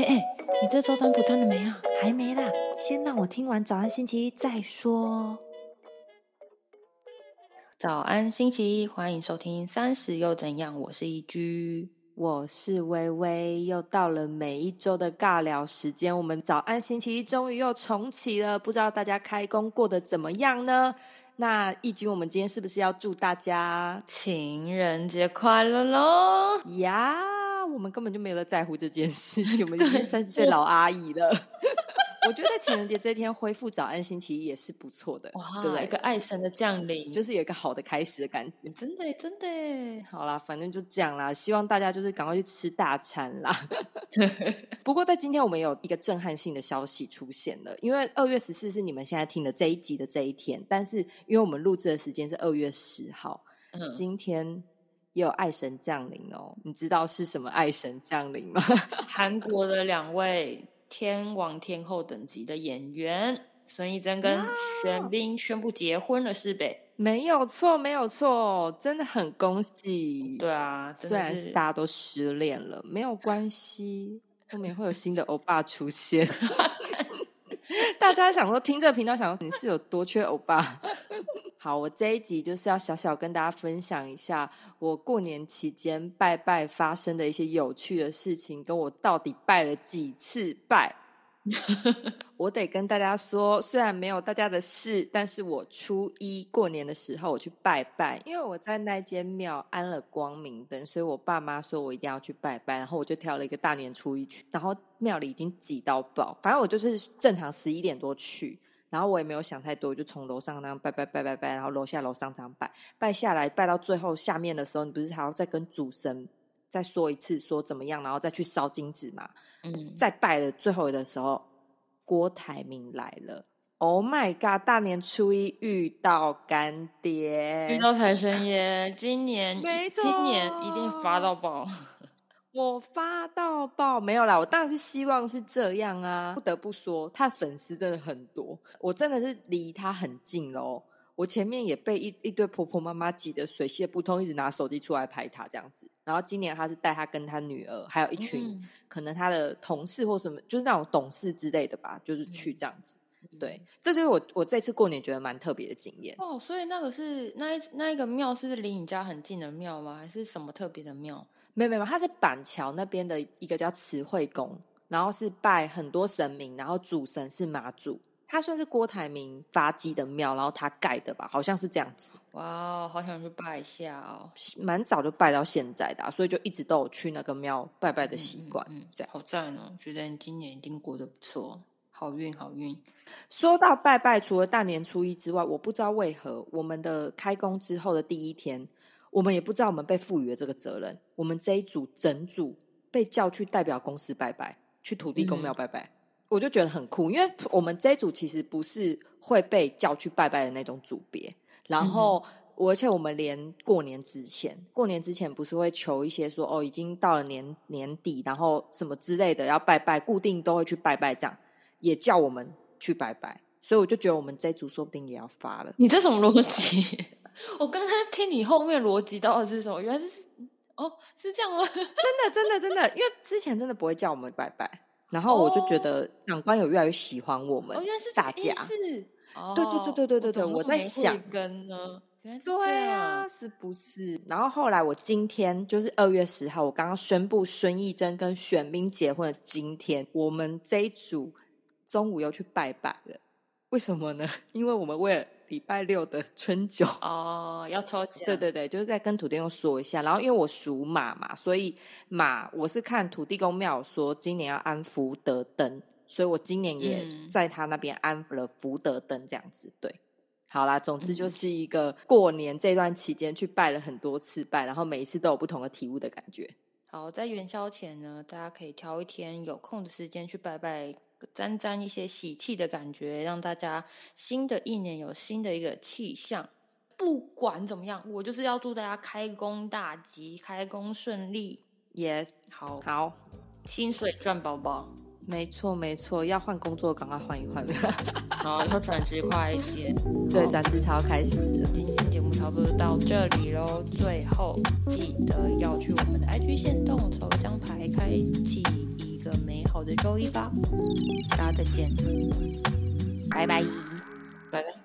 哎哎，你这周占卜占了没啊？还没啦，先让我听完早安星期一再说。早安星期一，欢迎收听三十又怎样？我是一居，我是微微，又到了每一周的尬聊时间。我们早安星期一终于又重启了，不知道大家开工过得怎么样呢？那义军，我们今天是不是要祝大家情人节快乐喽？呀！我们根本就没有在在乎这件事 情，我们已经三十岁老阿姨了。我觉得情人节这天恢复早安星期一也是不错的，哇，一个爱神的降临，就是有一个好的开始的感觉。真的，真的，好啦，反正就这样啦。希望大家就是赶快去吃大餐啦。不过在今天我们有一个震撼性的消息出现了，因为二月十四是你们现在听的这一集的这一天，但是因为我们录制的时间是二月十号，嗯，今天。也有爱神降临哦，你知道是什么爱神降临吗？韩国的两位天王天后等级的演员孙艺珍跟玄彬宣布结婚了，是呗？没有错，没有错，真的很恭喜。对啊，虽然是大家都失恋了，没有关系，后面会有新的欧巴出现。大家想说听这个频道，想说你是有多缺欧巴？好，我这一集就是要小小跟大家分享一下我过年期间拜拜发生的一些有趣的事情，跟我到底拜了几次拜。我得跟大家说，虽然没有大家的事，但是我初一过年的时候我去拜拜，因为我在那间庙安了光明灯，所以我爸妈说我一定要去拜拜，然后我就挑了一个大年初一去，然后庙里已经挤到爆，反正我就是正常十一点多去，然后我也没有想太多，就从楼上那样拜拜拜拜拜，然后楼下楼上这样拜，拜下来拜到最后下面的时候，你不是还要再跟主神。再说一次，说怎么样，然后再去烧金子嘛。嗯，再拜的最后的时候，郭台铭来了。Oh my god！大年初一遇到干爹，遇到财神爷，今年今年一定发到爆。我发到爆没有啦，我当然是希望是这样啊。不得不说，他粉丝真的很多，我真的是离他很近喽。我前面也被一一堆婆婆妈妈挤得水泄不通，一直拿手机出来拍他这样子。然后今年他是带他跟他女儿，还有一群可能他的同事或什么，就是那种董事之类的吧，就是去这样子。对，这就是我我这次过年觉得蛮特别的经验。哦，所以那个是那一那一个庙是离你家很近的庙吗？还是什么特别的庙？没有没有，它是板桥那边的一个叫慈惠宫，然后是拜很多神明，然后主神是妈祖。它算是郭台铭发迹的庙，然后他盖的吧，好像是这样子。哇，好想去拜一下哦！蛮早就拜到现在的，所以就一直都有去那个庙拜拜的习惯。嗯，好赞哦！觉得你今年一定过得不错，好运好运。说到拜拜，除了大年初一之外，我不知道为何我们的开工之后的第一天，我们也不知道我们被赋予了这个责任。我们这一组整组被叫去代表公司拜拜，去土地公庙拜拜。我就觉得很酷，因为我们这一组其实不是会被叫去拜拜的那种组别。然后，而且我们连过年之前，过年之前不是会求一些说哦，已经到了年年底，然后什么之类的要拜拜，固定都会去拜拜，这样也叫我们去拜拜。所以我就觉得我们这组说不定也要发了。你这种逻辑，我刚刚听你后面逻辑到底是什么？原来是哦，是这样吗？真的，真的，真的，因为之前真的不会叫我们拜拜。然后我就觉得长官有越来越喜欢我们，原来是大家，对对对对对对对，我在想跟呢，对啊，是不是？然后后来我今天就是二月十号，我刚刚宣布孙艺珍跟玄彬结婚的今天，我们这一组中午又去拜拜了，为什么呢？因为我们为了。礼拜六的 春酒哦，要抽奖。对对对，就是在跟土地公说一下。然后因为我属马嘛，所以马我是看土地公庙说今年要安福德灯，所以我今年也在他那边安了福德灯这样子。对，好啦，总之就是一个过年这段期间去拜了很多次拜，然后每一次都有不同的体悟的感觉。好，在元宵前呢，大家可以挑一天有空的时间去拜拜。沾沾一些喜气的感觉，让大家新的一年有新的一个气象。不管怎么样，我就是要祝大家开工大吉，开工顺利。Yes，好，好，薪水赚饱饱。没错，没错，要换工作赶快换一换。好，要转职快一点。对，转职超开心的。今天节目差不多到这里喽，最后记得要去我们的 IG 线动抽奖牌，开启。好的周一吧。大家再见，拜拜。拜拜。